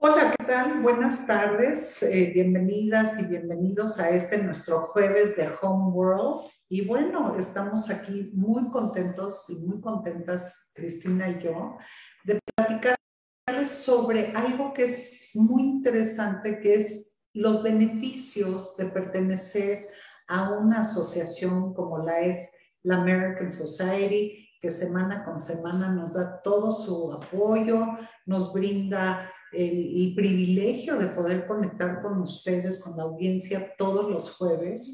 Hola, ¿qué tal? Buenas tardes, eh, bienvenidas y bienvenidos a este nuestro jueves de Home World. Y bueno, estamos aquí muy contentos y muy contentas, Cristina y yo, de platicarles sobre algo que es muy interesante, que es los beneficios de pertenecer a una asociación como la es la American Society, que semana con semana nos da todo su apoyo, nos brinda el, privilegio de poder conectar con ustedes, con la audiencia todos los jueves.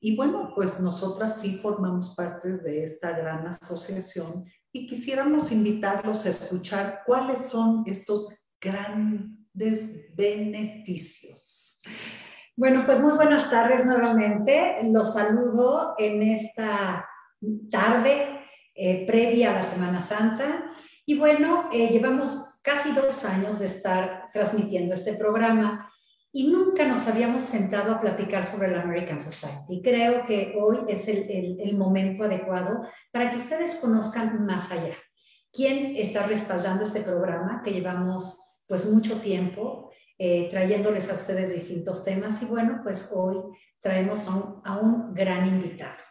Y bueno, pues nosotras sí formamos parte de esta gran asociación y quisiéramos invitarlos a escuchar cuáles son estos grandes beneficios. Bueno, pues muy buenas tardes nuevamente. Los saludo en esta tarde eh, previa a la Semana Santa. Y bueno, eh, llevamos casi dos años de estar transmitiendo este programa y nunca nos habíamos sentado a platicar sobre la American Society. Creo que hoy es el, el, momento adecuado para que ustedes conozcan más allá. ¿Quién está respaldando este programa que llevamos pues mucho tiempo eh, trayéndoles a ustedes distintos temas? Y bueno, pues hoy traemos a un, a un gran invitado,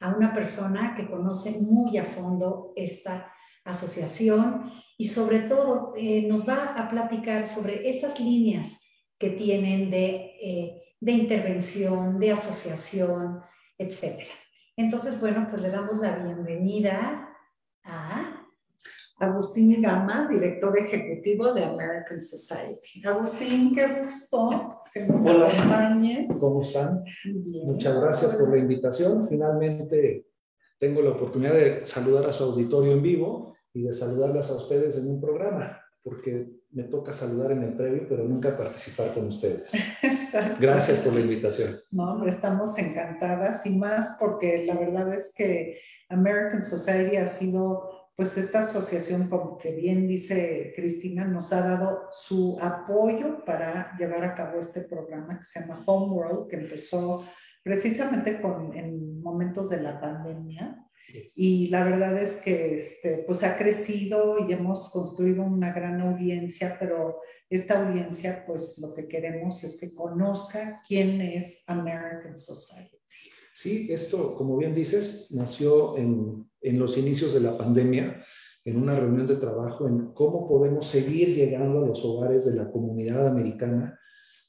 a una persona que conoce muy a fondo esta asociación y sobre todo eh, nos va a platicar sobre esas líneas que tienen de, eh, de intervención, de asociación, etc. Entonces, bueno, pues le damos la bienvenida a... Agustín Gama, director ejecutivo de American Society. Agustín, qué gusto que nos Hola, ¿Cómo están? Muchas gracias por la invitación. Finalmente tengo la oportunidad de saludar a su auditorio en vivo y de saludarlas a ustedes en un programa, porque me toca saludar en el previo, pero nunca participar con ustedes. Gracias por la invitación. No, hombre, estamos encantadas y más porque la verdad es que American Society ha sido, pues esta asociación, como que bien dice Cristina, nos ha dado su apoyo para llevar a cabo este programa que se llama Homeworld, que empezó precisamente con, en momentos de la pandemia y la verdad es que este, pues ha crecido y hemos construido una gran audiencia, pero esta audiencia pues lo que queremos es que conozca quién es American Society. Sí, esto, como bien dices, nació en, en los inicios de la pandemia, en una reunión de trabajo en cómo podemos seguir llegando a los hogares de la comunidad americana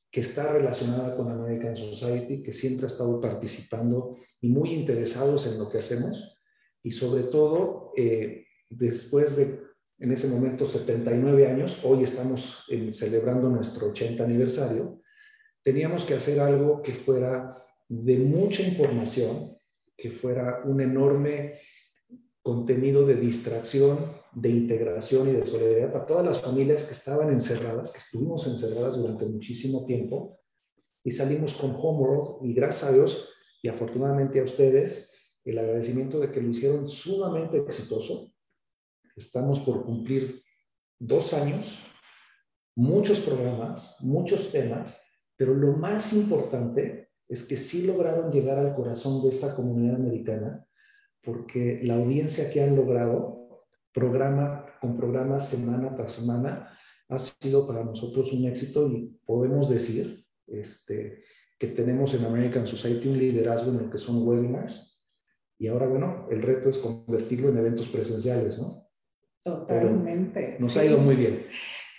que está relacionada con American Society, que siempre ha estado participando y muy interesados en lo que hacemos y sobre todo eh, después de, en ese momento, 79 años, hoy estamos celebrando nuestro 80 aniversario, teníamos que hacer algo que fuera de mucha información, que fuera un enorme contenido de distracción, de integración y de solidaridad para todas las familias que estaban encerradas, que estuvimos encerradas durante muchísimo tiempo, y salimos con Homeworld, y gracias a Dios y afortunadamente a ustedes, el agradecimiento de que lo hicieron sumamente exitoso. Estamos por cumplir dos años, muchos programas, muchos temas, pero lo más importante es que sí lograron llegar al corazón de esta comunidad americana, porque la audiencia que han logrado, programa con programa, semana tras semana, ha sido para nosotros un éxito y podemos decir este, que tenemos en American Society un liderazgo en lo que son webinars, y ahora, bueno, el reto es convertirlo en eventos presenciales, ¿no? Totalmente. nos ha ido muy bien.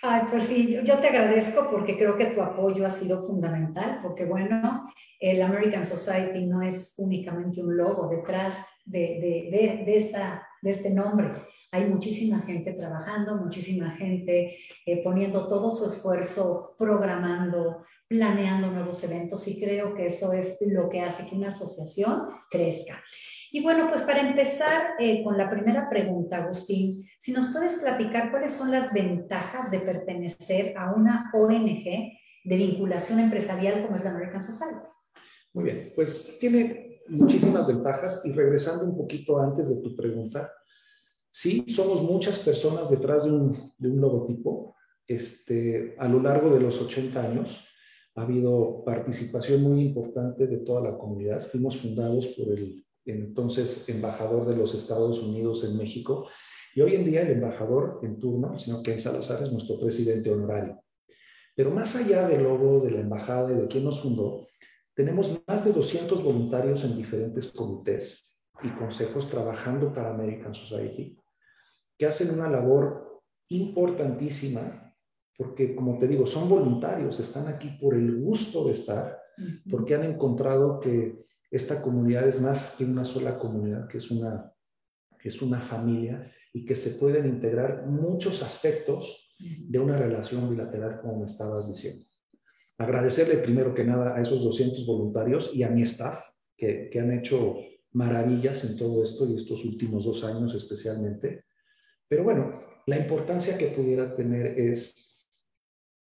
Ay, pues sí, yo te agradezco porque creo que tu apoyo ha sido fundamental, porque bueno, el American Society no es únicamente un logo detrás de, de, de, esta, de este nombre. Hay muchísima gente trabajando, muchísima gente eh, poniendo todo su esfuerzo, programando, planeando nuevos eventos y creo que eso es lo que hace que una asociación crezca. Y bueno, pues para empezar eh, con la primera pregunta, Agustín, si nos puedes platicar cuáles son las ventajas de pertenecer a una ONG de vinculación empresarial como es la American Society. Muy bien, pues tiene muchísimas ventajas y regresando un poquito antes de tu pregunta, sí, somos muchas personas detrás de un, de un logotipo. Este, a lo largo de los 80 años ha habido participación muy importante de toda la comunidad. Fuimos fundados por el entonces embajador de los Estados Unidos en México, y hoy en día el embajador en turno, sino que en Salazar es nuestro presidente honorario. Pero más allá del logo, de la embajada y de quién nos fundó, tenemos más de 200 voluntarios en diferentes comités y consejos trabajando para American Society, que hacen una labor importantísima, porque como te digo, son voluntarios, están aquí por el gusto de estar, porque han encontrado que esta comunidad es más que una sola comunidad, que es una, que es una familia y que se pueden integrar muchos aspectos de una relación bilateral, como me estabas diciendo. Agradecerle primero que nada a esos 200 voluntarios y a mi staff que, que han hecho maravillas en todo esto y estos últimos dos años especialmente. Pero bueno, la importancia que pudiera tener es,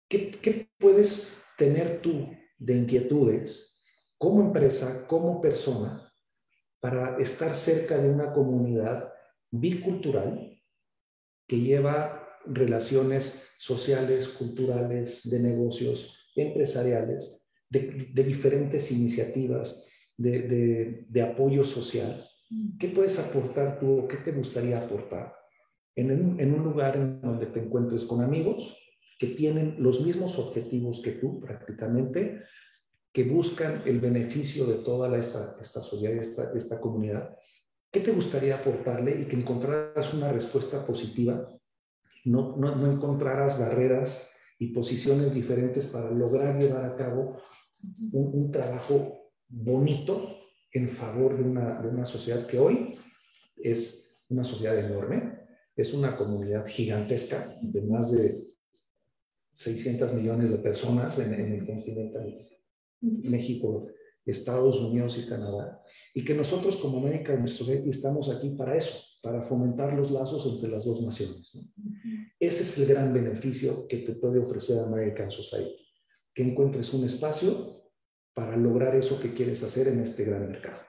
¿qué, qué puedes tener tú de inquietudes como empresa, como persona, para estar cerca de una comunidad bicultural que lleva relaciones sociales, culturales, de negocios, empresariales, de, de diferentes iniciativas, de, de, apoyo social. ¿Qué puedes aportar tú o qué te gustaría aportar en en un lugar en donde te encuentres con amigos que tienen los mismos objetivos que tú prácticamente, que buscan el beneficio de toda la, esta, esta sociedad, esta, esta comunidad, ¿qué te gustaría aportarle y que encontraras una respuesta positiva? No, no, no encontraras barreras y posiciones diferentes para lograr llevar a cabo un, un trabajo bonito en favor de una, de una sociedad que hoy es una sociedad enorme, es una comunidad gigantesca de más de 600 millones de personas en, en el continente México, Estados Unidos y Canadá, y que nosotros como American Society estamos aquí para eso, para fomentar los lazos entre las dos naciones. Ese es el gran beneficio que te puede ofrecer American Society, que encuentres un espacio para lograr eso que quieres hacer en este gran mercado.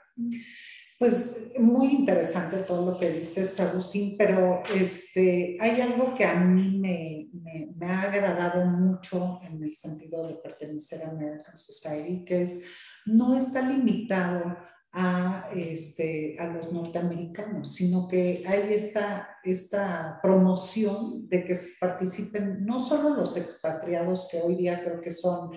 Pues muy interesante todo lo que dices, Agustín, pero este, hay algo que a mí me, me, me, ha agradado mucho en el sentido de pertenecer a American Society, que es no está limitado a, este, a los norteamericanos, sino que hay esta, esta promoción de que participen no solo los expatriados, que hoy día creo que son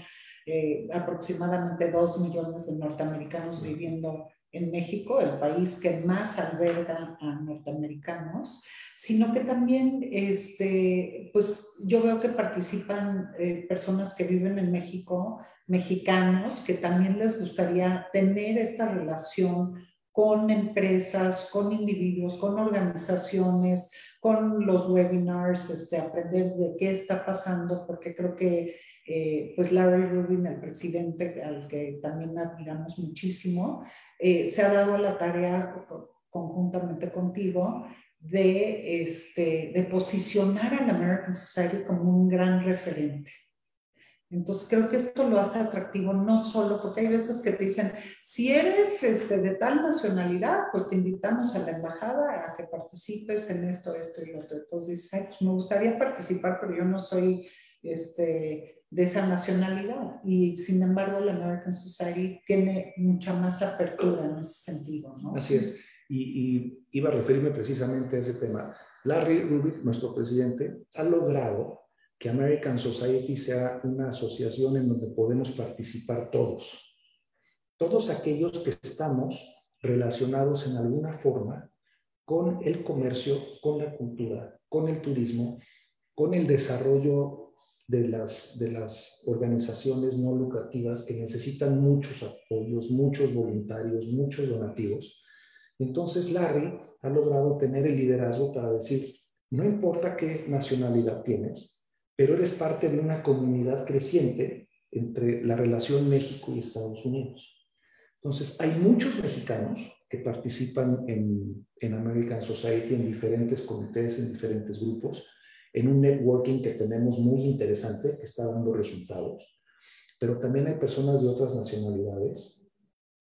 eh, aproximadamente dos millones de norteamericanos viviendo en México, el país que más alberga a norteamericanos, sino que también, este, pues yo veo que participan eh, personas que viven en México, mexicanos, que también les gustaría tener esta relación con empresas, con individuos, con organizaciones, con los webinars, este, aprender de qué está pasando, porque creo que eh, pues Larry Rubin, el presidente al que también admiramos muchísimo, eh, se ha dado la tarea conjuntamente contigo de, este, de posicionar a la American Society como un gran referente. Entonces creo que esto lo hace atractivo no solo porque hay veces que te dicen, si eres este, de tal nacionalidad, pues te invitamos a la embajada a que participes en esto, esto y lo otro. Entonces dices, pues me gustaría participar, pero yo no soy este, de esa nacionalidad. Y sin embargo, la American Society tiene mucha más apertura en ese sentido. ¿no? Así es. Y, iba a referirme precisamente a ese tema. Larry Rubik, nuestro presidente, ha logrado que American Society sea una asociación en donde podemos participar todos. Todos aquellos que estamos relacionados en alguna forma con el comercio, con la cultura, con el turismo, con el desarrollo de las, de las organizaciones no lucrativas que necesitan muchos apoyos, muchos voluntarios, muchos donativos. Entonces Larry ha logrado tener el liderazgo para decir, no importa qué nacionalidad tienes, pero eres parte de una comunidad creciente entre la relación México y Estados Unidos. Entonces, hay muchos mexicanos que participan en, en American Society en diferentes comités, en diferentes grupos, en un networking que tenemos muy interesante, que está dando resultados. Pero también hay personas de otras nacionalidades.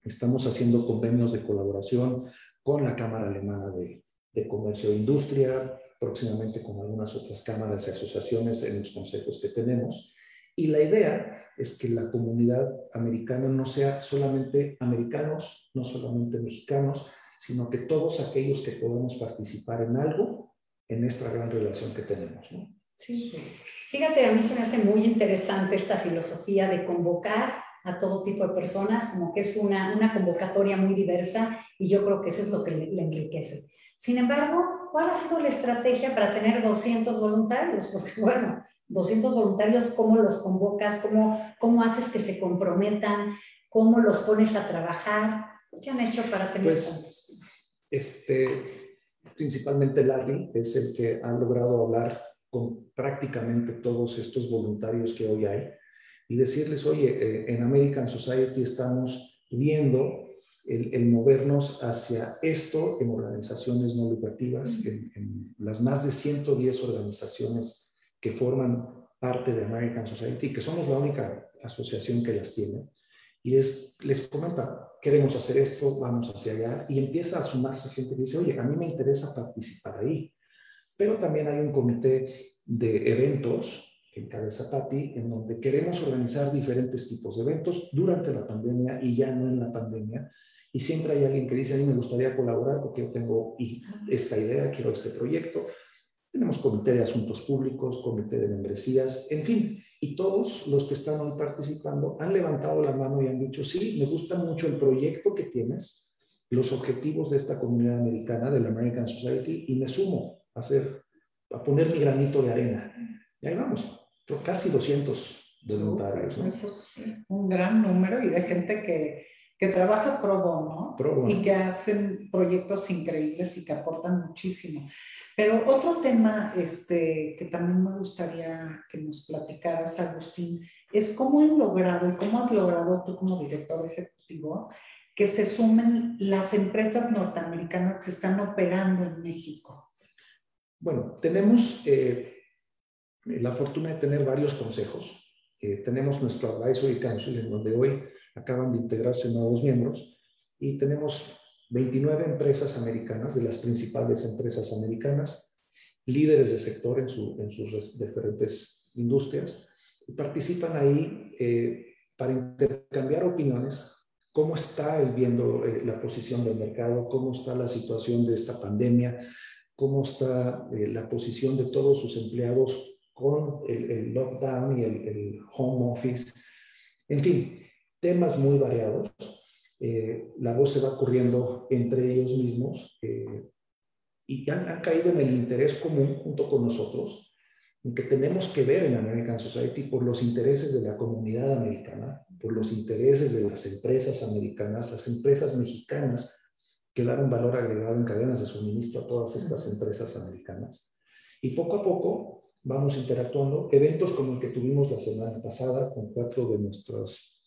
Estamos haciendo convenios de colaboración con la Cámara Alemana de, de Comercio e Industria, próximamente con algunas otras cámaras y asociaciones en los consejos que tenemos. Y la idea es que la comunidad americana no sea solamente americanos, no solamente mexicanos, sino que todos aquellos que podamos participar en algo en esta gran relación que tenemos. ¿no? Sí. Fíjate, a mí se me hace muy interesante esta filosofía de convocar a todo tipo de personas, como que es una, una convocatoria muy diversa y yo creo que eso es lo que le, enriquece. Sin embargo, ¿cuál ha sido la estrategia para tener 200 voluntarios? Porque bueno, 200 voluntarios, ¿cómo los convocas? ¿Cómo, cómo haces que se comprometan? ¿Cómo los pones a trabajar? ¿Qué han hecho para tener pues, Este, principalmente Larry es el que ha logrado hablar con prácticamente todos estos voluntarios que hoy hay y decirles, oye, eh, en American Society estamos viendo el, movernos hacia esto en organizaciones no lucrativas, en, en, las más de 110 organizaciones que forman parte de American Society, que somos la única asociación que las tiene, y les, les comenta, queremos hacer esto, vamos hacia allá, y empieza a sumarse gente que dice, oye, a mí me interesa participar ahí. Pero también hay un comité de eventos que encabeza Patti, en donde queremos organizar diferentes tipos de eventos durante la pandemia y ya no en la pandemia. Y siempre hay alguien que dice, a mí me gustaría colaborar porque yo tengo esta idea, quiero este proyecto. Tenemos comité de asuntos públicos, comité de membresías, en fin. Y todos los que están hoy participando han levantado la mano y han dicho, sí, me gusta mucho el proyecto que tienes, los objetivos de esta comunidad americana, de la American Society, y me sumo a hacer, a poner mi granito de arena. Y ahí vamos casi 200 voluntarios. un gran número y de gente que, que trabaja pro bono, y que hacen proyectos increíbles y que aportan muchísimo. Pero otro tema este, que también me gustaría que nos platicaras, Agustín, es cómo han logrado y cómo has logrado tú como director ejecutivo que se sumen las empresas norteamericanas que están operando en México. Bueno, tenemos eh, la fortuna de tener varios consejos. Eh, tenemos nuestro Advisory Council, en donde hoy acaban de integrarse nuevos miembros, y tenemos 29 empresas americanas, de las principales empresas americanas, líderes de sector en, sus diferentes industrias, participan ahí eh, para intercambiar opiniones, cómo está viendo eh, la posición del mercado, cómo está la situación de esta pandemia, cómo está la posición de todos sus empleados con el, lockdown y el, home office. En fin, temas muy variados. Eh, la voz se va corriendo entre ellos mismos eh, y han, han, caído en el interés común junto con nosotros, en que tenemos que ver en American Society por los intereses de la comunidad americana, por los intereses de las empresas americanas, las empresas mexicanas que dan un valor agregado en cadenas de suministro a todas estas empresas americanas. Y poco a poco vamos interactuando. Eventos como el que tuvimos la semana pasada con cuatro de nuestras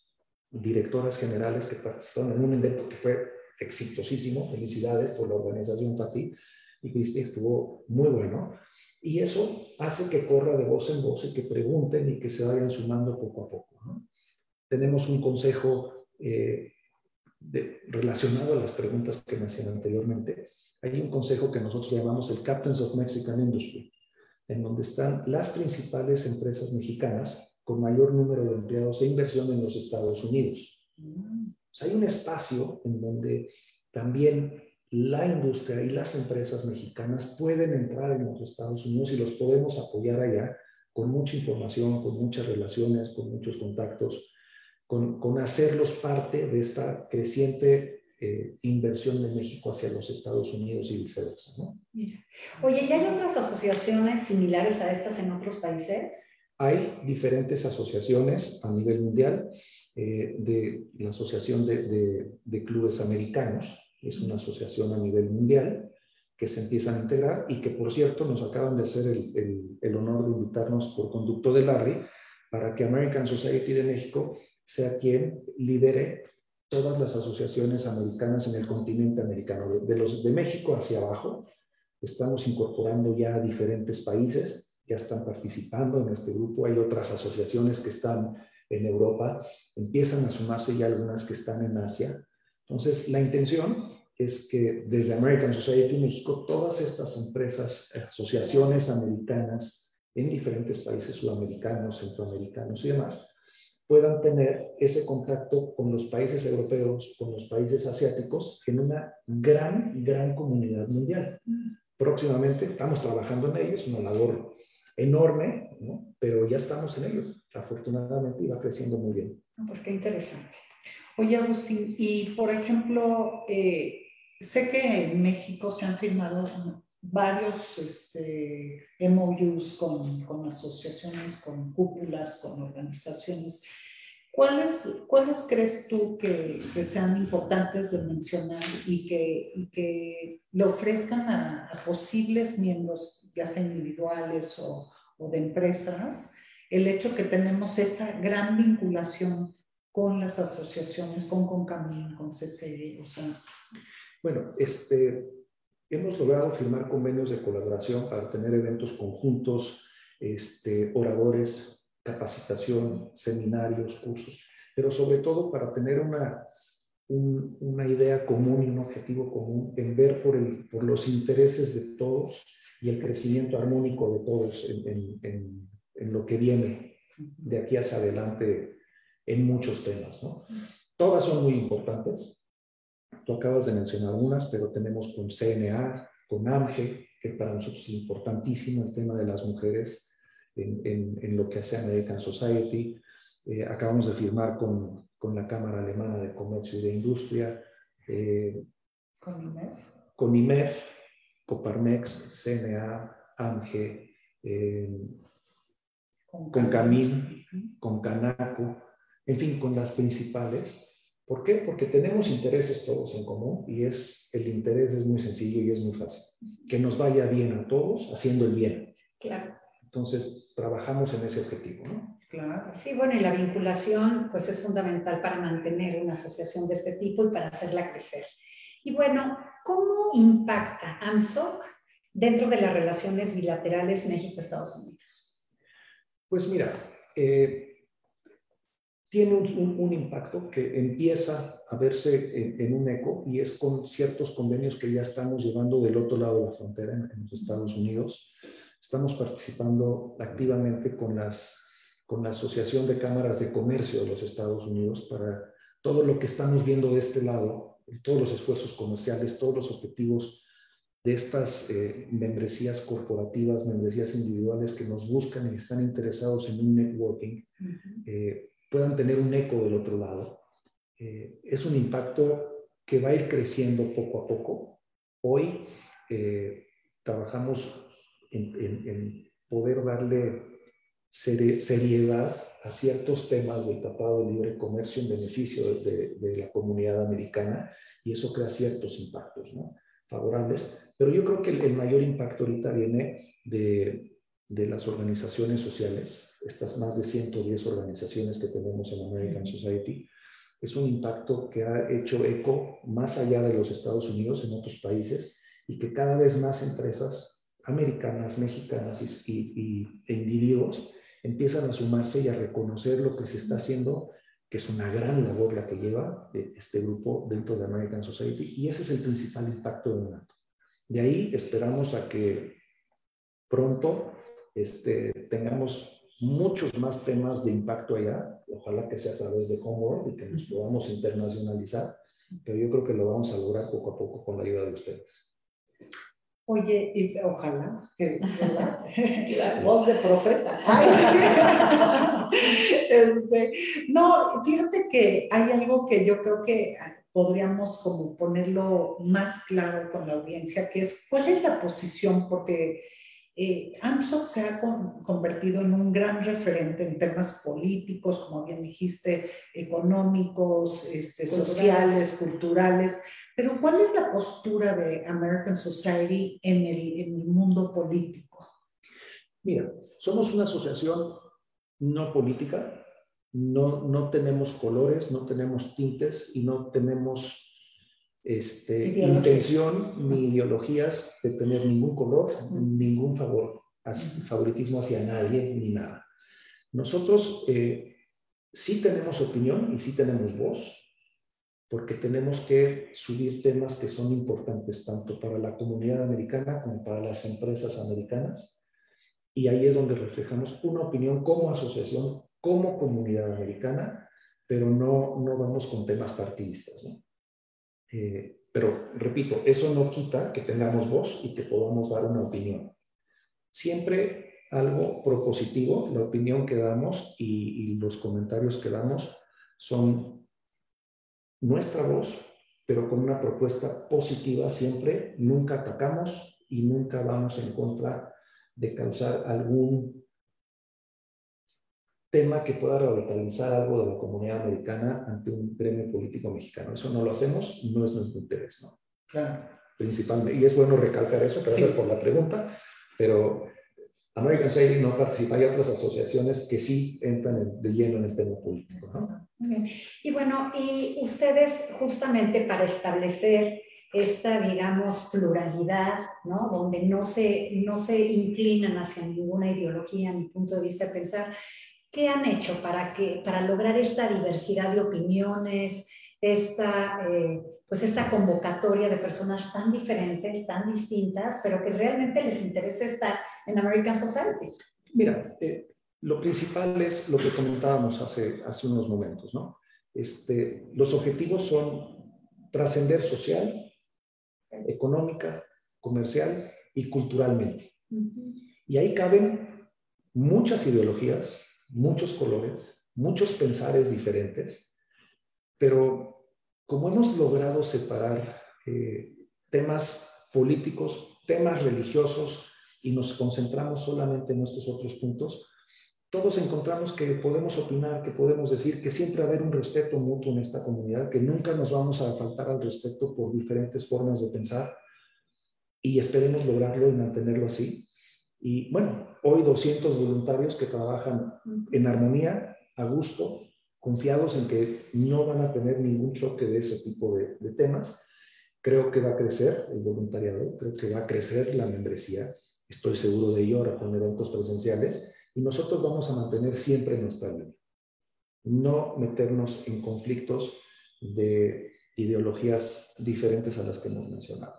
directoras generales que participaron en un evento que fue exitosísimo. Felicidades por la organización, Pati y Cristi, estuvo muy bueno. Y eso hace que corra de voz en voz y que pregunten y que se vayan sumando poco a poco. Tenemos un consejo eh, relacionado a las preguntas que me hacían anteriormente. Hay un consejo que nosotros llamamos el Captains of Mexican Industry en donde están las principales empresas mexicanas con mayor número de empleados e inversión en los Estados Unidos. hay un espacio en donde también la industria y las empresas mexicanas pueden entrar en los Estados Unidos y los podemos apoyar allá con mucha información, con muchas relaciones, con muchos contactos, con, con hacerlos parte de esta creciente eh, inversión de México hacia los Estados Unidos y viceversa. ¿no? Mira. Oye, ¿y hay otras asociaciones similares a estas en otros países? Hay diferentes asociaciones a nivel mundial, eh, de la Asociación de, Clubes Americanos, es una asociación a nivel mundial que se empiezan a integrar y que, por cierto, nos acaban de hacer el honor de invitarnos por conducto de Larry para que American Society de México sea quien lidere todas las asociaciones americanas en el continente americano, de, los de México hacia abajo. Estamos incorporando ya a diferentes países, ya están participando en este grupo. Hay otras asociaciones que están en Europa, empiezan a sumarse ya algunas que están en Asia. Entonces, la intención es que desde American Society México, todas estas empresas, asociaciones americanas en diferentes países sudamericanos, centroamericanos y demás, puedan tener ese contacto con los países europeos, con los países asiáticos, en una gran, gran comunidad mundial. Próximamente estamos trabajando en ello, es una labor enorme, ¿no? pero ya estamos en ello, afortunadamente, y va creciendo muy bien. Pues qué interesante. Oye, Agustín, y por ejemplo, eh, sé que en México se han firmado varios este, MOUs con, con, asociaciones, con cúpulas, con organizaciones. ¿Cuáles, ¿Cuáles crees tú que, sean importantes de mencionar y que, que le ofrezcan a, posibles miembros, ya sea individuales o, o de empresas, el hecho que tenemos esta gran vinculación con las asociaciones, con Concamín, con CCE, o sea... Bueno, este, hemos logrado firmar convenios de colaboración para tener eventos conjuntos, este, oradores, capacitación, seminarios, cursos, pero sobre todo para tener una, una idea común y un objetivo común en ver por, el, por los intereses de todos y el crecimiento armónico de todos en, en, en, lo que viene de aquí hacia adelante en muchos temas. ¿no? Todas son muy importantes. Tú acabas de mencionar unas, pero tenemos con CNA, con AMGE, que para nosotros es importantísimo el tema de las mujeres en, en lo que hace American Society. Eh, acabamos de firmar con, con, la Cámara Alemana de Comercio y de Industria. Eh, ¿Con IMEF? Con IMEF, Coparmex, CNA, AMGE, eh, con, con Camil, con Canaco, en fin, con las principales. ¿Por qué? Porque tenemos intereses todos en común y es el interés es muy sencillo y es muy fácil. Que nos vaya bien a todos haciendo el bien. Claro. Entonces, trabajamos en ese objetivo, ¿no? Claro. Sí, bueno, y la vinculación pues es fundamental para mantener una asociación de este tipo y para hacerla crecer. Y bueno, ¿cómo impacta AMSOC dentro de las relaciones bilaterales México-Estados Unidos? Pues mira, eh, tiene un, un, impacto que empieza a verse en, en, un eco y es con ciertos convenios que ya estamos llevando del otro lado de la frontera en, en los Estados Unidos. Estamos participando activamente con, las, con la Asociación de Cámaras de Comercio de los Estados Unidos para todo lo que estamos viendo de este lado, todos los esfuerzos comerciales, todos los objetivos de estas eh, membresías corporativas, membresías individuales que nos buscan y están interesados en un networking. Uh -huh. eh, puedan tener un eco del otro lado. Eh, es un impacto que va a ir creciendo poco a poco. Hoy eh, trabajamos en, en, en, poder darle seriedad a ciertos temas del Tratado de Libre Comercio en beneficio de, de, la comunidad americana y eso crea ciertos impactos ¿no? favorables. Pero yo creo que el, el mayor impacto ahorita viene de, de las organizaciones sociales, estas más de 110 organizaciones que tenemos en American Society, es un impacto que ha hecho eco más allá de los Estados Unidos, en otros países, y que cada vez más empresas americanas, mexicanas y, y, e individuos empiezan a sumarse y a reconocer lo que se está haciendo, que es una gran labor la que lleva este grupo dentro de American Society, y ese es el principal impacto de NATO. De ahí esperamos a que pronto este, tengamos muchos más temas de impacto allá, ojalá que sea a través de Homeworld y que nos podamos internacionalizar, pero yo creo que lo vamos a lograr poco a poco con la ayuda de ustedes. Oye, y ojalá, que, claro. voz de profeta. este, no, fíjate que hay algo que yo creo que podríamos como ponerlo más claro con la audiencia, que es cuál es la posición, porque eh, AMSOC se ha con, convertido en un gran referente en temas políticos, como bien dijiste, económicos, este, culturales. sociales, culturales. Pero ¿cuál es la postura de American Society en el, en el mundo político? Mira, somos una asociación no política, no, no tenemos colores, no tenemos tintes y no tenemos este, intención ni ideologías de tener ningún color, ningún favor, favoritismo hacia nadie ni nada. Nosotros eh, sí tenemos opinión y sí tenemos voz, porque tenemos que subir temas que son importantes tanto para la comunidad americana como para las empresas americanas. Y ahí es donde reflejamos una opinión como asociación, como comunidad americana, pero no, no vamos con temas partidistas. ¿no? Eh, pero repito, eso no quita que tengamos voz y que podamos dar una opinión. Siempre algo propositivo, la opinión que damos y, y los comentarios que damos son nuestra voz, pero con una propuesta positiva siempre, nunca atacamos y nunca vamos en contra de causar algún tema que pueda revitalizar algo de la comunidad americana ante un gremio político mexicano. Eso no lo hacemos, no es nuestro interés, ¿no? Claro. Principalmente, y es bueno recalcar eso, gracias por la pregunta, pero American Saving no participa, hay otras asociaciones que sí entran de lleno en el tema político, ¿no? Y bueno, y ustedes justamente para establecer esta, digamos, pluralidad, ¿no? Donde no se, no se inclinan hacia ninguna ideología ni punto de vista de pensar, ¿qué han hecho para, que, para lograr esta diversidad de opiniones, esta, eh, pues esta convocatoria de personas tan diferentes, tan distintas, pero que realmente les interesa estar en American Society? Mira, eh, lo principal es lo que comentábamos hace, hace unos momentos, ¿no? Este, los objetivos son trascender social, económica, comercial y culturalmente. Y ahí caben muchas ideologías, muchos colores, muchos pensares diferentes, pero como hemos logrado separar eh, temas políticos, temas religiosos y nos concentramos solamente en estos otros puntos, todos encontramos que podemos opinar, que podemos decir que siempre va a haber un respeto mutuo en esta comunidad, que nunca nos vamos a faltar al respeto por diferentes formas de pensar y esperemos lograrlo y mantenerlo así. Y bueno, hoy 200 voluntarios que trabajan en armonía, a gusto, confiados en que no van a tener ningún choque de ese tipo de, de temas. Creo que va a crecer el voluntariado, creo que va a crecer la membresía, estoy seguro de ello ahora con eventos presenciales y nosotros vamos a mantener siempre nuestra línea. No meternos en conflictos de ideologías diferentes a las que hemos mencionado.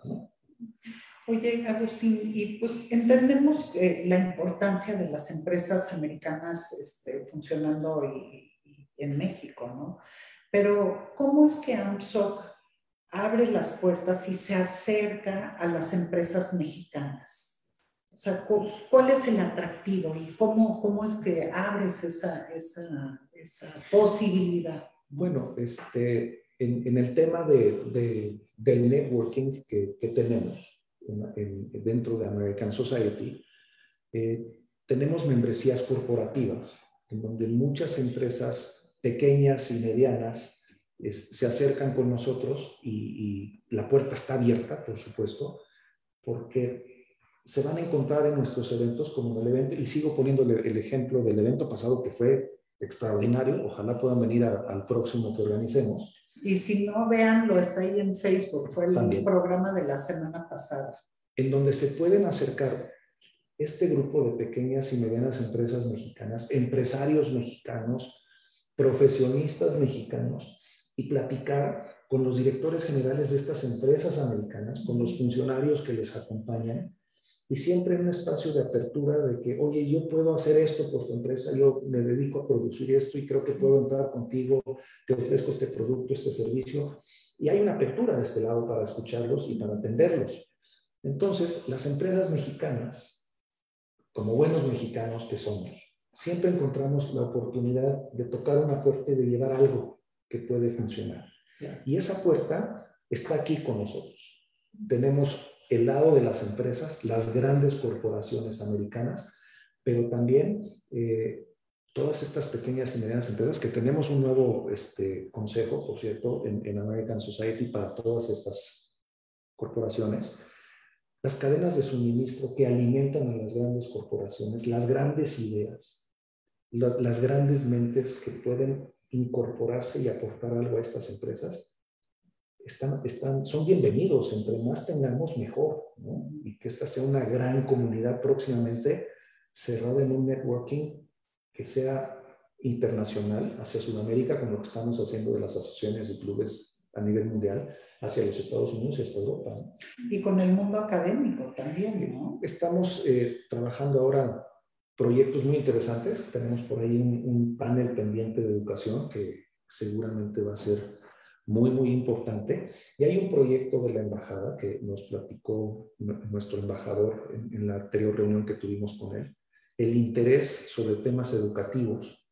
Oye, Agustín, y pues entendemos la importancia de las empresas americanas este, funcionando en México, ¿no? Pero, ¿cómo es que AMSOC abre las puertas y se acerca a las empresas mexicanas? O sea, ¿cuál es el atractivo y cómo, cómo es que abres esa, esa, posibilidad? Bueno, este, en, el tema de, de, del networking que, tenemos en, dentro de American Society, eh, tenemos membresías corporativas, en donde muchas empresas pequeñas y medianas se acercan con nosotros y, y la puerta está abierta, por supuesto, porque se van a encontrar en nuestros eventos como en el evento, y sigo poniéndole el ejemplo del evento pasado que fue extraordinario, ojalá puedan venir al próximo que organicemos. Y si no, veanlo, está ahí en Facebook, fue el programa de la semana pasada. En donde se pueden acercar este grupo de pequeñas y medianas empresas mexicanas, empresarios mexicanos, profesionistas mexicanos, y platicar con los directores generales de estas empresas americanas, con los funcionarios que les acompañan, y siempre en un espacio de apertura de que, oye, yo puedo hacer esto por tu empresa, yo me dedico a producir esto y creo que puedo entrar contigo, te ofrezco este producto, este servicio. Y hay una apertura de este lado para escucharlos y para atenderlos. Entonces, las empresas mexicanas, como buenos mexicanos que somos, siempre encontramos la oportunidad de tocar una puerta y de llevar algo que puede funcionar. Y esa puerta está aquí con nosotros. Tenemos el lado de las empresas, las grandes corporaciones americanas, pero también eh, todas estas pequeñas y medianas empresas que tenemos un nuevo este, consejo, por cierto, en, American Society para todas estas corporaciones, las cadenas de suministro que alimentan a las grandes corporaciones, las grandes ideas, las grandes mentes que pueden incorporarse y aportar algo a estas empresas, están, están, son bienvenidos. Entre más tengamos, mejor. ¿no? Y que esta sea una gran comunidad próximamente cerrada en un networking que sea internacional hacia Sudamérica, con lo que estamos haciendo de las asociaciones de clubes a nivel mundial, hacia los Estados Unidos y hasta Europa. Y con el mundo académico también, ¿no? Estamos eh, trabajando ahora proyectos muy interesantes. Tenemos por ahí un, un panel pendiente de educación que seguramente va a ser muy, muy importante. Y hay un proyecto de la embajada que nos platicó nuestro embajador en, la anterior reunión que tuvimos con él, el interés sobre temas educativos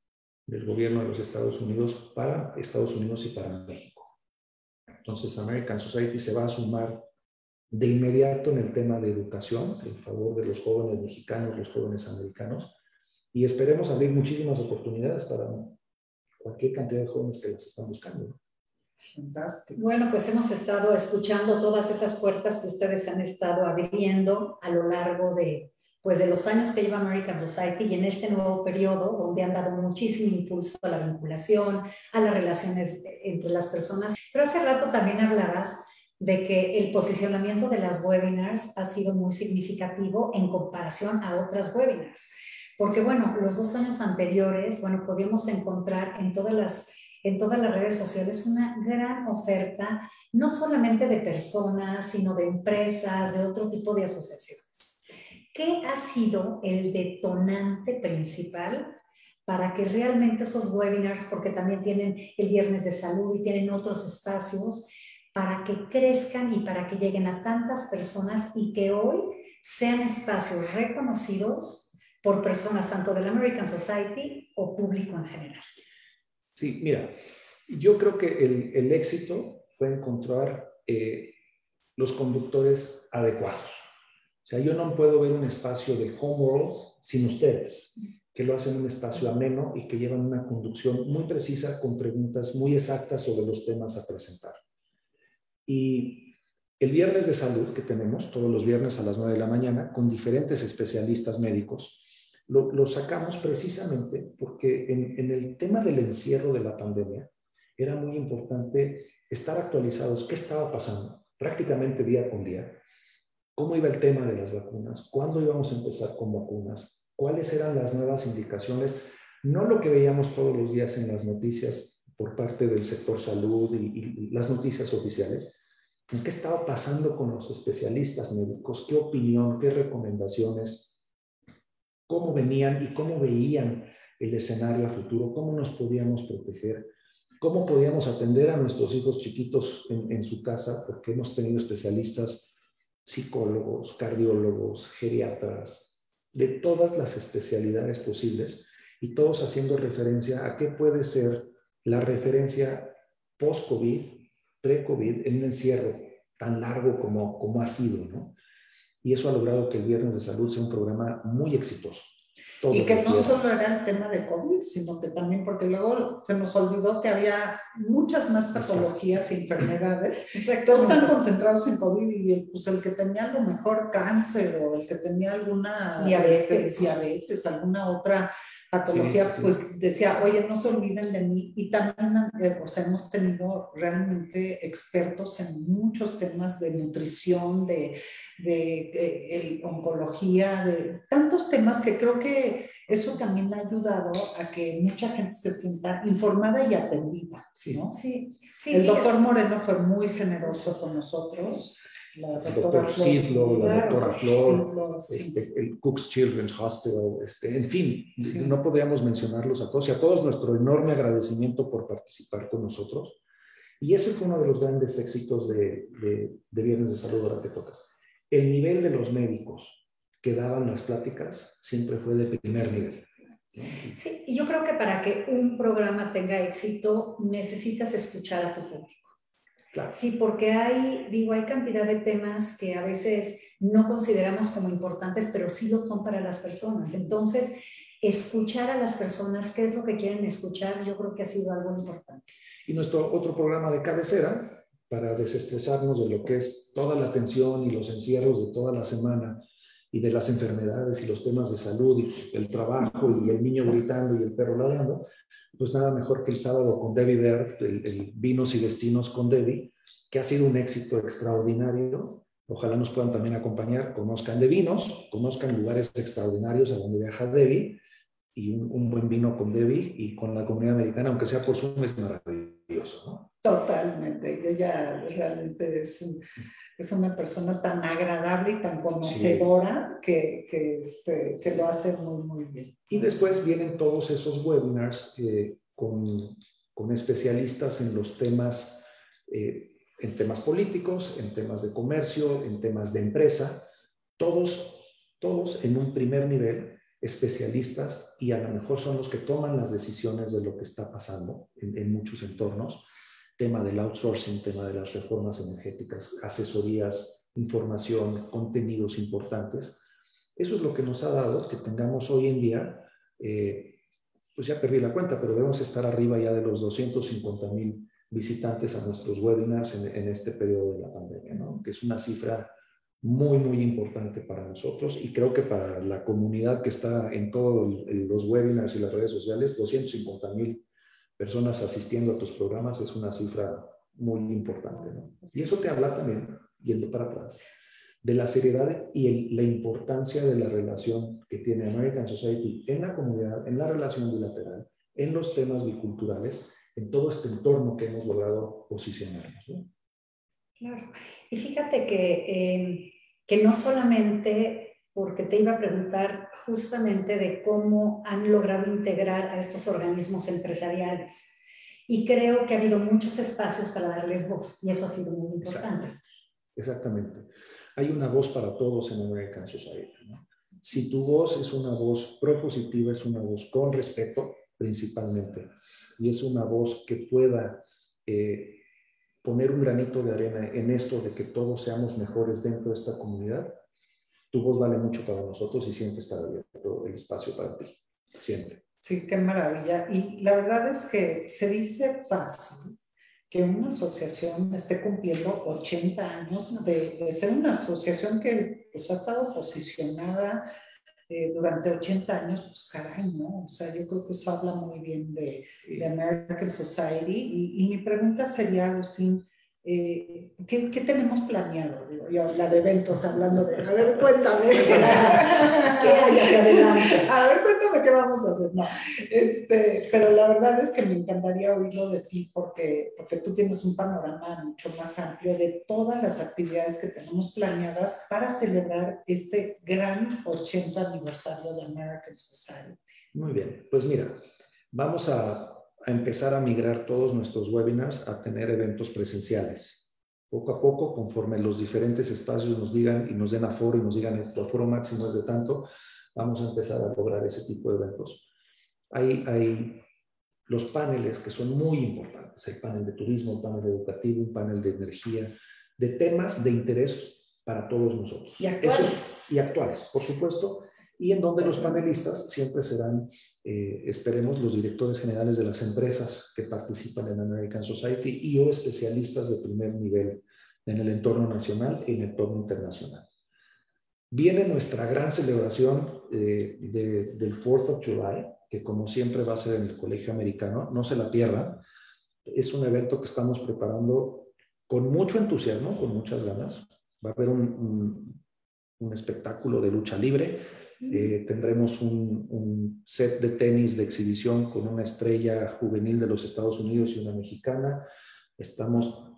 del gobierno de los Estados Unidos para Estados Unidos y para México. Entonces, American Society se va a sumar de inmediato en el tema de educación en favor de los jóvenes mexicanos, los jóvenes americanos, y esperemos abrir muchísimas oportunidades para cualquier cantidad de jóvenes que las están buscando. Fantástico. Bueno, pues hemos estado escuchando todas esas puertas que ustedes han estado abriendo a lo largo de, pues de los años que lleva American Society y en este nuevo periodo donde han dado muchísimo impulso a la vinculación, a las relaciones entre las personas. Pero hace rato también hablabas de que el posicionamiento de las webinars ha sido muy significativo en comparación a otras webinars. Porque bueno, los dos años anteriores, bueno, podíamos encontrar en todas las en todas las redes sociales una gran oferta, no solamente de personas, sino de empresas, de otro tipo de asociaciones. ¿Qué ha sido el detonante principal para que realmente esos webinars, porque también tienen el viernes de salud y tienen otros espacios, para que crezcan y para que lleguen a tantas personas y que hoy sean espacios reconocidos por personas tanto de la American Society o público en general? Sí, mira, yo creo que el, éxito fue encontrar eh, los conductores adecuados. O sea, yo no puedo ver un espacio de Homeworld sin ustedes, que lo hacen un espacio ameno y que llevan una conducción muy precisa con preguntas muy exactas sobre los temas a presentar. Y el viernes de salud que tenemos, todos los viernes a las 9 de la mañana, con diferentes especialistas médicos, lo, sacamos precisamente porque en, el tema del encierro de la pandemia era muy importante estar actualizados qué estaba pasando prácticamente día con día, cómo iba el tema de las vacunas, cuándo íbamos a empezar con vacunas, cuáles eran las nuevas indicaciones, no lo que veíamos todos los días en las noticias por parte del sector salud y, y las noticias oficiales, qué estaba pasando con los especialistas médicos, qué opinión, qué recomendaciones, cómo venían y cómo veían el escenario a futuro, cómo nos podíamos proteger, cómo podíamos atender a nuestros hijos chiquitos en, su casa, porque hemos tenido especialistas, psicólogos, cardiólogos, geriatras, de todas las especialidades posibles y todos haciendo referencia a qué puede ser la referencia post-COVID, pre-COVID, en un encierro tan largo como, como ha sido, ¿no? Y eso ha logrado que el Viernes de Salud sea un programa muy exitoso. y que no solo era el tema de COVID, sino que también, porque luego se nos olvidó que había muchas más patologías y enfermedades. Todos están concentrados en COVID y el, pues el que tenía a lo mejor cáncer o el que tenía alguna diabetes, este, diabetes alguna otra patología, pues decía, oye, no se olviden de mí. Y también, eh, o sea, hemos tenido realmente expertos en muchos temas de nutrición, de, de, oncología, de tantos temas que creo que eso también ha ayudado a que mucha gente se sienta informada y atendida. ¿no? Sí, sí, El doctor Moreno fue muy generoso con nosotros la doctora Sidlo, la doctora Flor, este, el Cook's Children's Hospital, este, en fin, no podríamos mencionarlos a todos y a todos nuestro enorme agradecimiento por participar con nosotros. Y ese fue uno de los grandes éxitos de, de, de Viernes de Salud, ahora que tocas. El nivel de los médicos que daban las pláticas siempre fue de primer nivel. Sí, y yo creo que para que un programa tenga éxito necesitas escuchar a tu público. Sí, porque hay, digo, hay cantidad de temas que a veces no consideramos como importantes, pero sí lo son para las personas. Entonces, escuchar a las personas, qué es lo que quieren escuchar, yo creo que ha sido algo importante. Y nuestro otro programa de cabecera, para desestresarnos de lo que es toda la tensión y los encierros de toda la semana y de las enfermedades y los temas de salud y el trabajo y el niño gritando y el perro ladrando, pues nada mejor que el sábado con Debbie Bert, el, Vinos y Destinos con Debbie, que ha sido un éxito extraordinario. Ojalá nos puedan también acompañar, conozcan de vinos, conozcan lugares extraordinarios a donde viaja Debbie y un, buen vino con Debbie y con la comunidad americana, aunque sea por Zoom, es maravilloso. ¿no? Totalmente, ella realmente es es una persona tan agradable y tan conocedora que, que, este, que, lo hace muy, muy bien. Y después vienen todos esos webinars eh, con, con, especialistas en los temas, eh, en temas políticos, en temas de comercio, en temas de empresa, todos, todos en un primer nivel especialistas y a lo mejor son los que toman las decisiones de lo que está pasando en, muchos entornos. Tema del outsourcing, tema de las reformas energéticas, asesorías, información, contenidos importantes. Eso es lo que nos ha dado que tengamos hoy en día, eh, pues ya perdí la cuenta, pero debemos estar arriba ya de los 250 mil visitantes a nuestros webinars en, este periodo de la pandemia, ¿no? que es una cifra muy, muy importante para nosotros y creo que para la comunidad que está en todos los webinars y las redes sociales, 250 mil personas asistiendo a tus programas es una cifra muy importante. ¿no? Y eso te habla también, yendo para atrás, de la seriedad y la importancia de la relación que tiene American Society en la comunidad, en la relación bilateral, en los temas biculturales en todo este entorno que hemos logrado posicionarnos. ¿no? Claro. Y fíjate que, eh, que no solamente porque te iba a preguntar justamente de cómo han logrado integrar a estos organismos empresariales. Y creo que ha habido muchos espacios para darles voz y eso ha sido muy importante. Exactamente. Hay una voz para todos en American Society. ¿no? Si tu voz es una voz propositiva, es una voz con respeto principalmente, y es una voz que pueda eh, poner un granito de arena en esto de que todos seamos mejores dentro de esta comunidad, tu voz vale mucho para nosotros y siempre está abierto el espacio para ti, siempre. Sí, qué maravilla. Y la verdad es que se dice fácil que una asociación esté cumpliendo 80 años de, ser una asociación que pues, ha estado posicionada eh, durante 80 años, pues caray, ¿no? O sea, yo creo que eso habla muy bien de, de American Society. Y, y, mi pregunta sería, Agustín, eh, ¿qué, ¿qué, tenemos planeado? Digo, yo, la de eventos, hablando de, a ver, cuéntame. ¿Qué hay hacia adelante? A ver, cuéntame qué vamos a hacer. No, este, pero la verdad es que me encantaría oírlo de ti porque, porque tú tienes un panorama mucho más amplio de todas las actividades que tenemos planeadas para celebrar este gran 80 aniversario de American Society. Muy bien, pues mira, vamos a a empezar a migrar todos nuestros webinars a tener eventos presenciales. Poco a poco, conforme los diferentes espacios nos digan y nos den aforo y nos digan el aforo máximo es de tanto, vamos a empezar a lograr ese tipo de eventos. Hay, hay los paneles que son muy importantes, el panel de turismo, el panel educativo, un panel de energía, de temas de interés para todos nosotros. Y actuales. y actuales, por supuesto, y en donde los panelistas siempre serán, eh, esperemos, los directores generales de las empresas que participan en American Society y o especialistas de primer nivel en el entorno nacional y en el entorno internacional. Viene nuestra gran celebración eh, del 4th of July, que como siempre va a ser en el Colegio Americano, no se la pierdan. Es un evento que estamos preparando con mucho entusiasmo, con muchas ganas. Va a haber un, un espectáculo de lucha libre, eh, tendremos un, set de tenis de exhibición con una estrella juvenil de los Estados Unidos y una mexicana. Estamos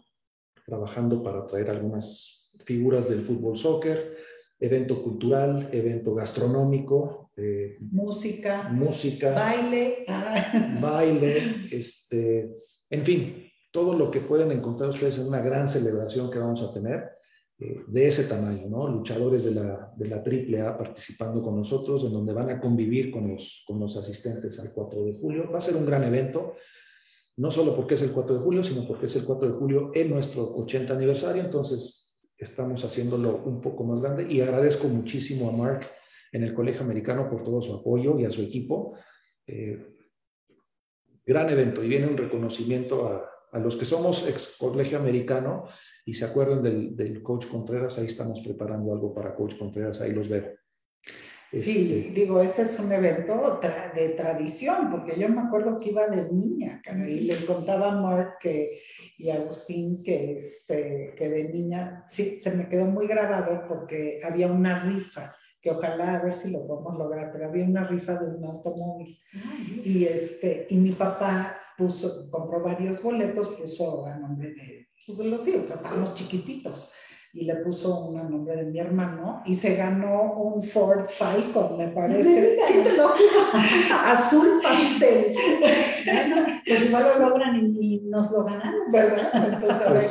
trabajando para traer algunas figuras del fútbol soccer, evento cultural, evento gastronómico. Eh, música. Música. Baile. Baile. Este, en fin, todo lo que pueden encontrar ustedes en una gran celebración que vamos a tener. Eh, de ese tamaño, ¿no? Luchadores de la, de la AAA participando con nosotros, en donde van a convivir con los, con los asistentes al 4 de julio. Va a ser un gran evento, no solo porque es el 4 de julio, sino porque es el 4 de julio en nuestro 80 aniversario, entonces estamos haciéndolo un poco más grande y agradezco muchísimo a Mark en el Colegio Americano por todo su apoyo y a su equipo. Eh, gran evento y viene un reconocimiento a, a los que somos ex Colegio Americano y se acuerdan del, del, coach Contreras, ahí estamos preparando algo para coach Contreras, ahí los veo. Sí, este, digo, ese es un evento de tradición, porque yo me acuerdo que iba de niña, y le contaba a Mark que, y a Agustín que, este, que de niña, sí, se me quedó muy grabado porque había una rifa, que ojalá a ver si lo podemos lograr, pero había una rifa de un automóvil. y, este, y mi papá puso, compró varios boletos, puso a nombre de pues los hijos, estábamos chiquititos. y le puso un nombre de mi hermano y se ganó un Ford Falcon, me parece. Sí, te lo Azul pastel. pues igual lo logran y, nos lo ganamos. ¿Verdad? Entonces, a ver,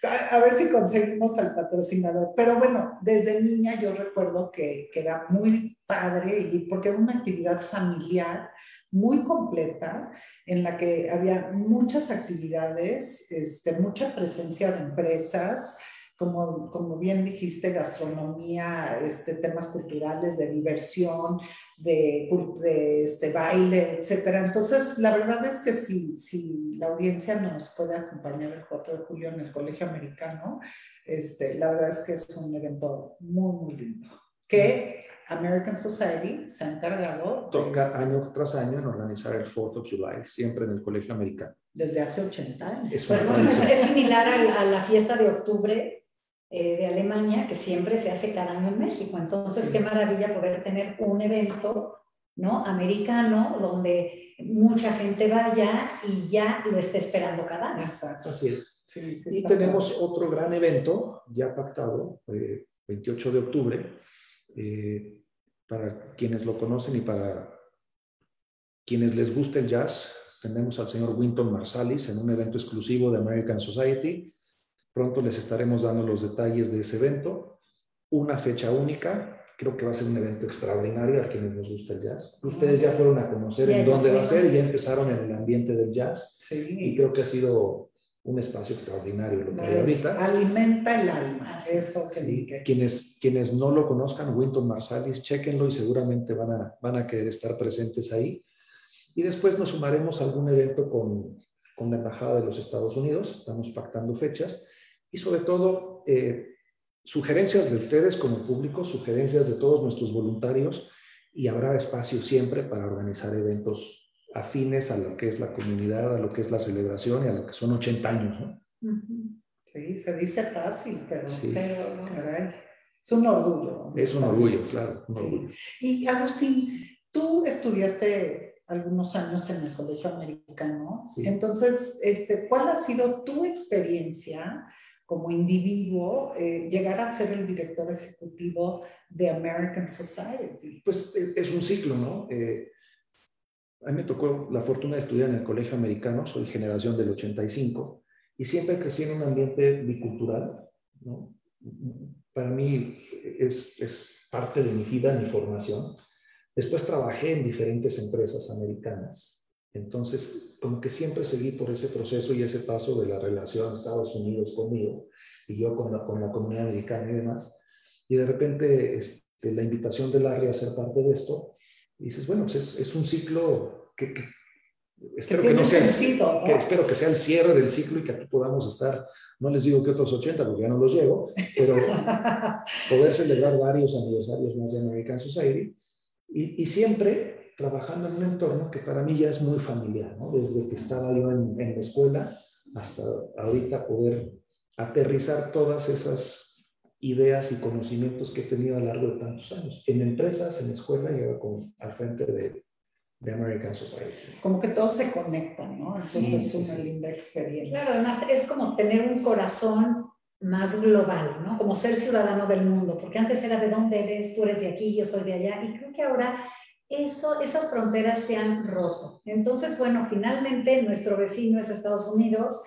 pues a ver, si conseguimos al patrocinador. Pero bueno, desde niña yo recuerdo que, que era muy padre y porque era una actividad familiar muy completa en la que había muchas actividades, este, mucha presencia de empresas, como, como bien dijiste, gastronomía, este, temas culturales, de diversión, de, de este, baile, etc. Entonces, la verdad es que si, si la audiencia nos puede acompañar el 4 de julio en el Colegio Americano, este, la verdad es que es un evento muy, muy lindo. Que American Society se ha encargado. Toca año tras año en organizar el 4th of July, siempre en el Colegio Americano. Desde hace 80 años. Es, es similar a, la fiesta de octubre eh, de Alemania, que siempre se hace cada año en México. Entonces, qué maravilla poder tener un evento ¿no? americano donde mucha gente vaya y ya lo esté esperando cada año. Exacto. Así es. y tenemos otro gran evento ya pactado, 28 eh, de octubre, eh, para quienes lo conocen y para quienes les gusta el jazz, tenemos al señor Winton Marsalis en un evento exclusivo de American Society. Pronto les estaremos dando los detalles de ese evento. Una fecha única, creo que va a ser un evento extraordinario a quienes nos gusta el jazz. Ustedes ya fueron a conocer en dónde va a ser y ya empezaron en el ambiente del jazz. Sí. Y creo que ha sido un espacio extraordinario lo que hay ahorita. Alimenta el alma, eso que Quienes, quienes no lo conozcan, Winton Marsalis, chequenlo y seguramente van a, van a querer estar presentes ahí. Y después nos sumaremos a algún evento con, con la Embajada de los Estados Unidos, estamos pactando fechas. Y sobre todo eh, sugerencias de ustedes como público, sugerencias de todos nuestros voluntarios. Y habrá espacio siempre para organizar eventos afines a lo que es la comunidad, a lo que es la celebración y a lo que son 80 años, ¿no? Sí, se dice fácil, pero, pero caray, es un orgullo. Es un orgullo, claro. Y Agustín, tú estudiaste algunos años en el Colegio Americano, entonces, este, ¿cuál ha sido tu experiencia como individuo eh, llegar a ser el director ejecutivo de American Society? Pues eh, es un ciclo, ¿no? Eh, a mí me tocó la fortuna de estudiar en el colegio americano, soy generación del 85, y siempre crecí en un ambiente bicultural. ¿no? Para mí es, es parte de mi vida, mi formación. Después trabajé en diferentes empresas americanas. Entonces, como que siempre seguí por ese proceso y ese paso de la relación Estados Unidos conmigo y yo con la, con la comunidad americana y demás. Y de repente este, la invitación de Larry a ser parte de esto y dices, bueno, pues es, es un ciclo que, espero que, no sea el, que espero que sea el cierre del ciclo y que aquí podamos estar, no les digo que otros 80 porque ya no los llevo, pero poder celebrar varios aniversarios más de American Society y, y, siempre trabajando en un entorno que para mí ya es muy familiar, ¿no? desde que estaba yo en, en la escuela hasta ahorita poder aterrizar todas esas ideas y conocimientos que he tenido a lo largo de tantos años, en empresas, en escuela y ahora con, al frente de, de American Society. Como que todo se conecta, ¿no? Entonces es una linda experiencia. Claro, además es como tener un corazón más global, ¿no? Como ser ciudadano del mundo, porque antes era de dónde eres, tú eres de aquí, yo soy de allá, y creo que ahora eso, esas fronteras se han roto. Entonces, bueno, finalmente nuestro vecino es Estados Unidos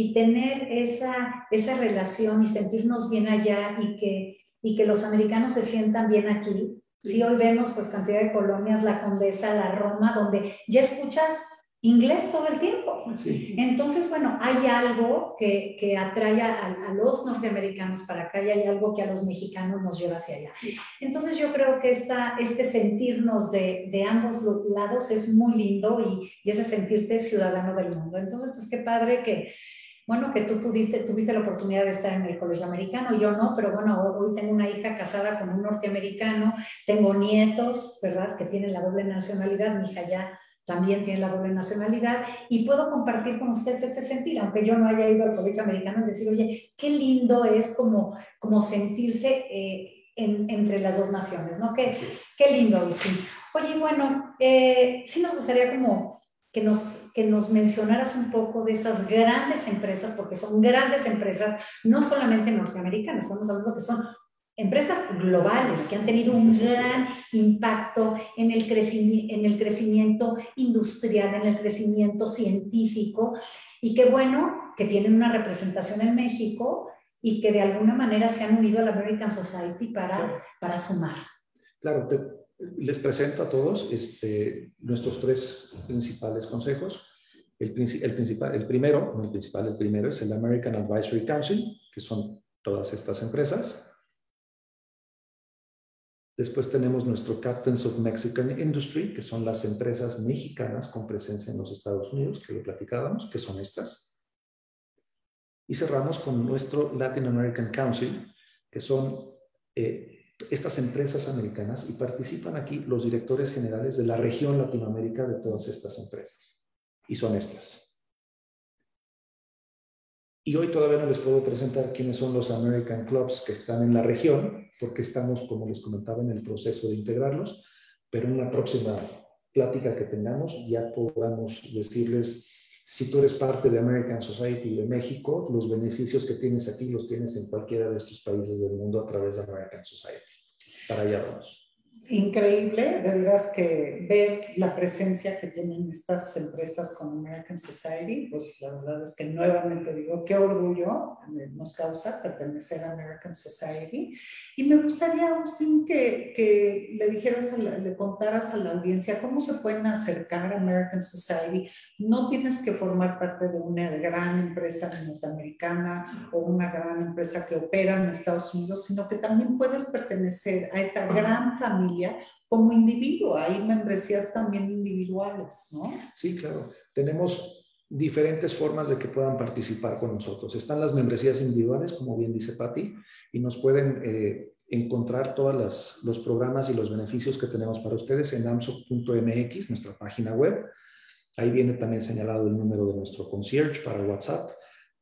y tener esa, esa relación y sentirnos bien allá y que, y que los americanos se sientan bien aquí. Si hoy vemos pues cantidad de colonias, la Condesa, la Roma, donde ya escuchas inglés todo el tiempo. Entonces, bueno, hay algo que, que atrae a, los norteamericanos para acá y hay algo que a los mexicanos nos lleva hacia allá. Entonces, yo creo que esta, este sentirnos de, de ambos lados es muy lindo y, y ese sentirte ciudadano del mundo. Entonces, pues qué padre que bueno, que tú pudiste, tuviste la oportunidad de estar en el colegio americano, yo no, pero bueno, hoy tengo una hija casada con un norteamericano, tengo nietos, ¿verdad?, que tienen la doble nacionalidad, mi hija ya también tiene la doble nacionalidad y puedo compartir con ustedes ese sentir, aunque yo no haya ido al colegio americano, es decir, oye, qué lindo es como, como sentirse eh, entre las dos naciones, ¿no? Qué, qué lindo, Agustín. Oye, bueno, eh, sí nos gustaría como que nos, que nos mencionaras un poco de esas grandes empresas, porque son grandes empresas, no solamente norteamericanas, estamos hablando que son empresas globales que han tenido un gran impacto en el, en el crecimiento industrial, en el crecimiento científico, y que bueno, que tienen una representación en México y que de alguna manera se han unido a la American Society para, para sumar. Claro, les presento a todos este, nuestros tres principales consejos. El, principal, el primero, el principal, el primero es el American Advisory Council, que son todas estas empresas. Después tenemos nuestro Captains of Mexican Industry, que son las empresas mexicanas con presencia en los Estados Unidos, que lo platicábamos, que son estas. Y cerramos con nuestro Latin American Council, que son eh, estas empresas americanas y participan aquí los directores generales de la región Latinoamérica de todas estas empresas. Y son estas. Y hoy todavía no les puedo presentar quiénes son los American Clubs que están en la región, porque estamos, como les comentaba, en el proceso de integrarlos, pero en una próxima plática que tengamos ya podamos decirles si tú eres parte de American Society de México, los beneficios que tienes aquí los tienes en cualquiera de estos países del mundo a través de American Society. Para allá vamos increíble, de verdad que ver la presencia que tienen estas empresas con American Society, pues la verdad es que nuevamente digo, qué orgullo nos causa pertenecer a American Society. Y me gustaría, Agustín, que, que le dijeras, le contaras a la audiencia cómo se pueden acercar a American Society. No tienes que formar parte de una gran empresa norteamericana o una gran empresa que opera en Estados Unidos, sino que también puedes pertenecer a esta gran familia como individuo. Hay membresías también individuales, ¿no? Sí, claro. Tenemos diferentes formas de que puedan participar con nosotros. Están las membresías individuales, como bien dice Patti, y nos pueden eh, encontrar todos los programas y los beneficios que tenemos para ustedes en amso.mx, nuestra página web. Ahí viene también señalado el número de nuestro concierge para WhatsApp.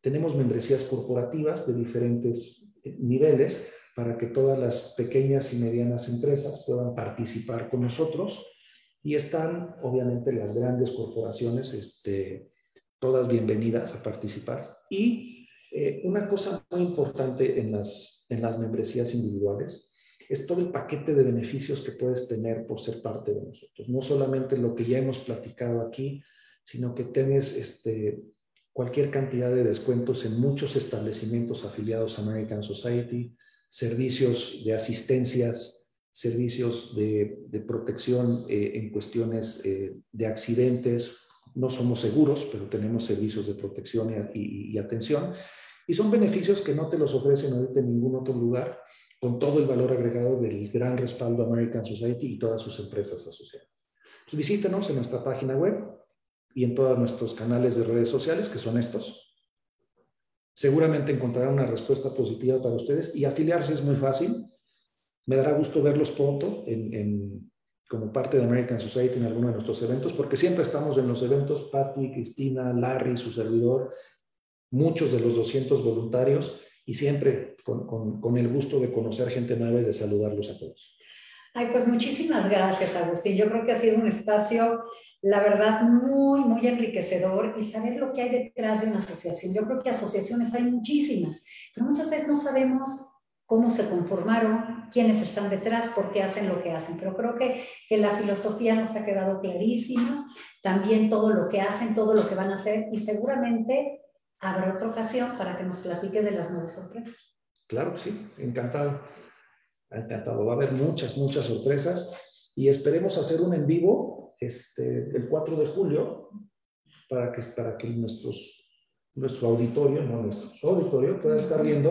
Tenemos membresías corporativas de diferentes eh, niveles para que todas las pequeñas y medianas empresas puedan participar con nosotros. Y están, obviamente, las grandes corporaciones, este, todas bienvenidas a participar. Y eh, una cosa muy importante en las, en las membresías individuales es todo el paquete de beneficios que puedes tener por ser parte de nosotros. No solamente lo que ya hemos platicado aquí, sino que tienes este, cualquier cantidad de descuentos en muchos establecimientos afiliados a American Society, servicios de asistencias, servicios de, protección eh, en cuestiones eh, de accidentes. No somos seguros, pero tenemos servicios de protección y, atención. Y son beneficios que no te los ofrecen en ningún otro lugar, con todo el valor agregado del gran respaldo American Society y todas sus empresas asociadas. Pues visítenos en nuestra página web y en todos nuestros canales de redes sociales, que son estos, seguramente encontrarán una respuesta positiva para ustedes y afiliarse es muy fácil. Me dará gusto verlos pronto como parte de American Society en alguno de nuestros eventos, porque siempre estamos en los eventos, Patty, Cristina, Larry, su servidor, muchos de los 200 voluntarios y siempre con, con el gusto de conocer gente nueva y de saludarlos a todos. Ay, pues muchísimas gracias, Agustín. Yo creo que ha sido un espacio la verdad, muy, muy enriquecedor y saber lo que hay detrás de una asociación. Yo creo que asociaciones hay muchísimas, pero muchas veces no sabemos cómo se conformaron, quiénes están detrás, por qué hacen lo que hacen. Pero creo que, que la filosofía nos ha quedado clarísima, también todo lo que hacen, todo lo que van a hacer y seguramente habrá otra ocasión para que nos platiques de las nuevas sorpresas. Claro sí, encantado. Encantado. Va a haber muchas, muchas sorpresas y esperemos hacer un en vivo este, el 4 de julio para que, para que nuestros, nuestro auditorio, no nuestro auditorio, pueda estar viendo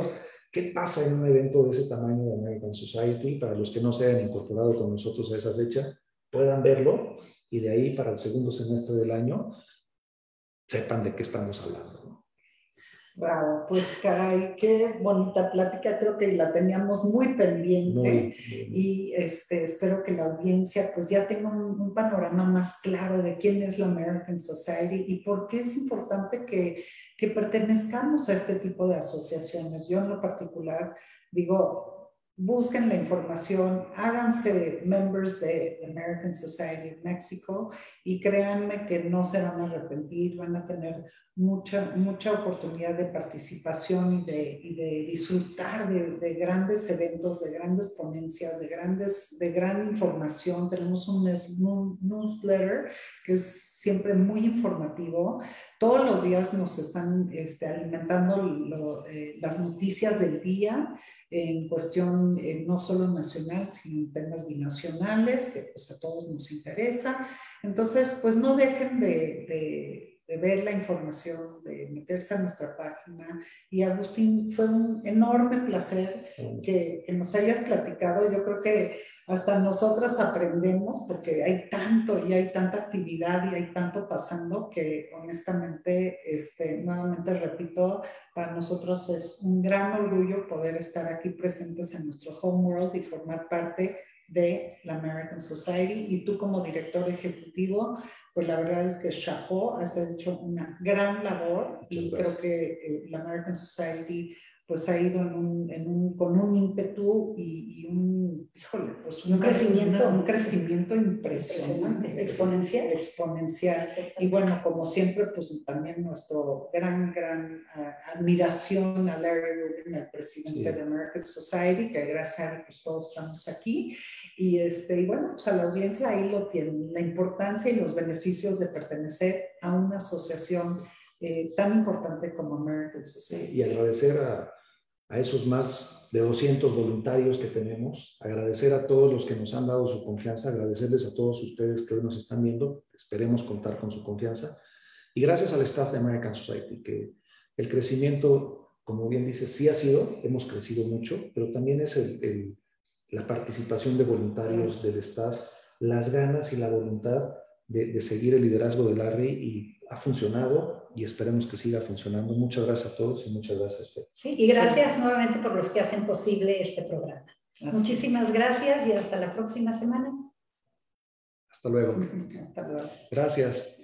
qué pasa en un evento de ese tamaño de American Society, para los que no se hayan incorporado con nosotros a esa fecha, puedan verlo y de ahí para el segundo semestre del año sepan de qué estamos hablando. Bravo, pues caray, qué bonita plática, creo que la teníamos muy pendiente. Y este, espero que la audiencia pues ya tenga un, panorama más claro de quién es la American Society y por qué es importante que, que pertenezcamos a este tipo de asociaciones. Yo en lo particular digo, busquen la información, háganse members de American Society of Mexico y créanme que no se van a arrepentir, van a tener mucha, mucha oportunidad de participación y de, de disfrutar de, de, grandes eventos, de grandes ponencias, de, grandes, de gran información. Tenemos un, newsletter que es siempre muy informativo. Todos los días nos están este, alimentando eh, las noticias del día en cuestión eh, no solo nacional, sino en temas binacionales, que pues a todos nos interesa. Entonces, pues no dejen de de ver la información, de meterse a nuestra página. Y Agustín, fue un enorme placer que, que, nos hayas platicado. Yo creo que hasta nosotras aprendemos porque hay tanto y hay tanta actividad y hay tanto pasando que honestamente, este, nuevamente repito, para nosotros es un gran orgullo poder estar aquí presentes en nuestro home world y formar parte de la American Society. Y tú como director ejecutivo pues la verdad es que Chapeau has hecho una gran labor y creo que eh, la American Society pues ha ido en un, en un, con un ímpetu y, y, un, híjole, pues un, crecimiento, un crecimiento impresionante, exponencial. Exponencial. Y bueno, como siempre, pues también nuestro gran, gran uh, admiración a Larry Rubin, el presidente sí. de American Society, que gracias a él pues todos estamos aquí. Y, este, y bueno, pues a la audiencia ahí lo tienen, la importancia y los beneficios de pertenecer a una asociación eh, tan importante como American Society. Y agradecer a a esos más de 200 voluntarios que tenemos, agradecer a todos los que nos han dado su confianza, agradecerles a todos ustedes que hoy nos están viendo, esperemos contar con su confianza, y gracias al staff de American Society, que el crecimiento, como bien dice, sí ha sido, hemos crecido mucho, pero también es el, el, la participación de voluntarios del staff, las ganas y la voluntad de, de seguir el liderazgo de Larry y ha funcionado y esperemos que siga funcionando. Muchas gracias a todos y muchas gracias, Fer. Sí, y gracias sí. nuevamente por los que hacen posible este programa. Muchísimas gracias y hasta la próxima semana. Hasta luego. Hasta luego. Gracias.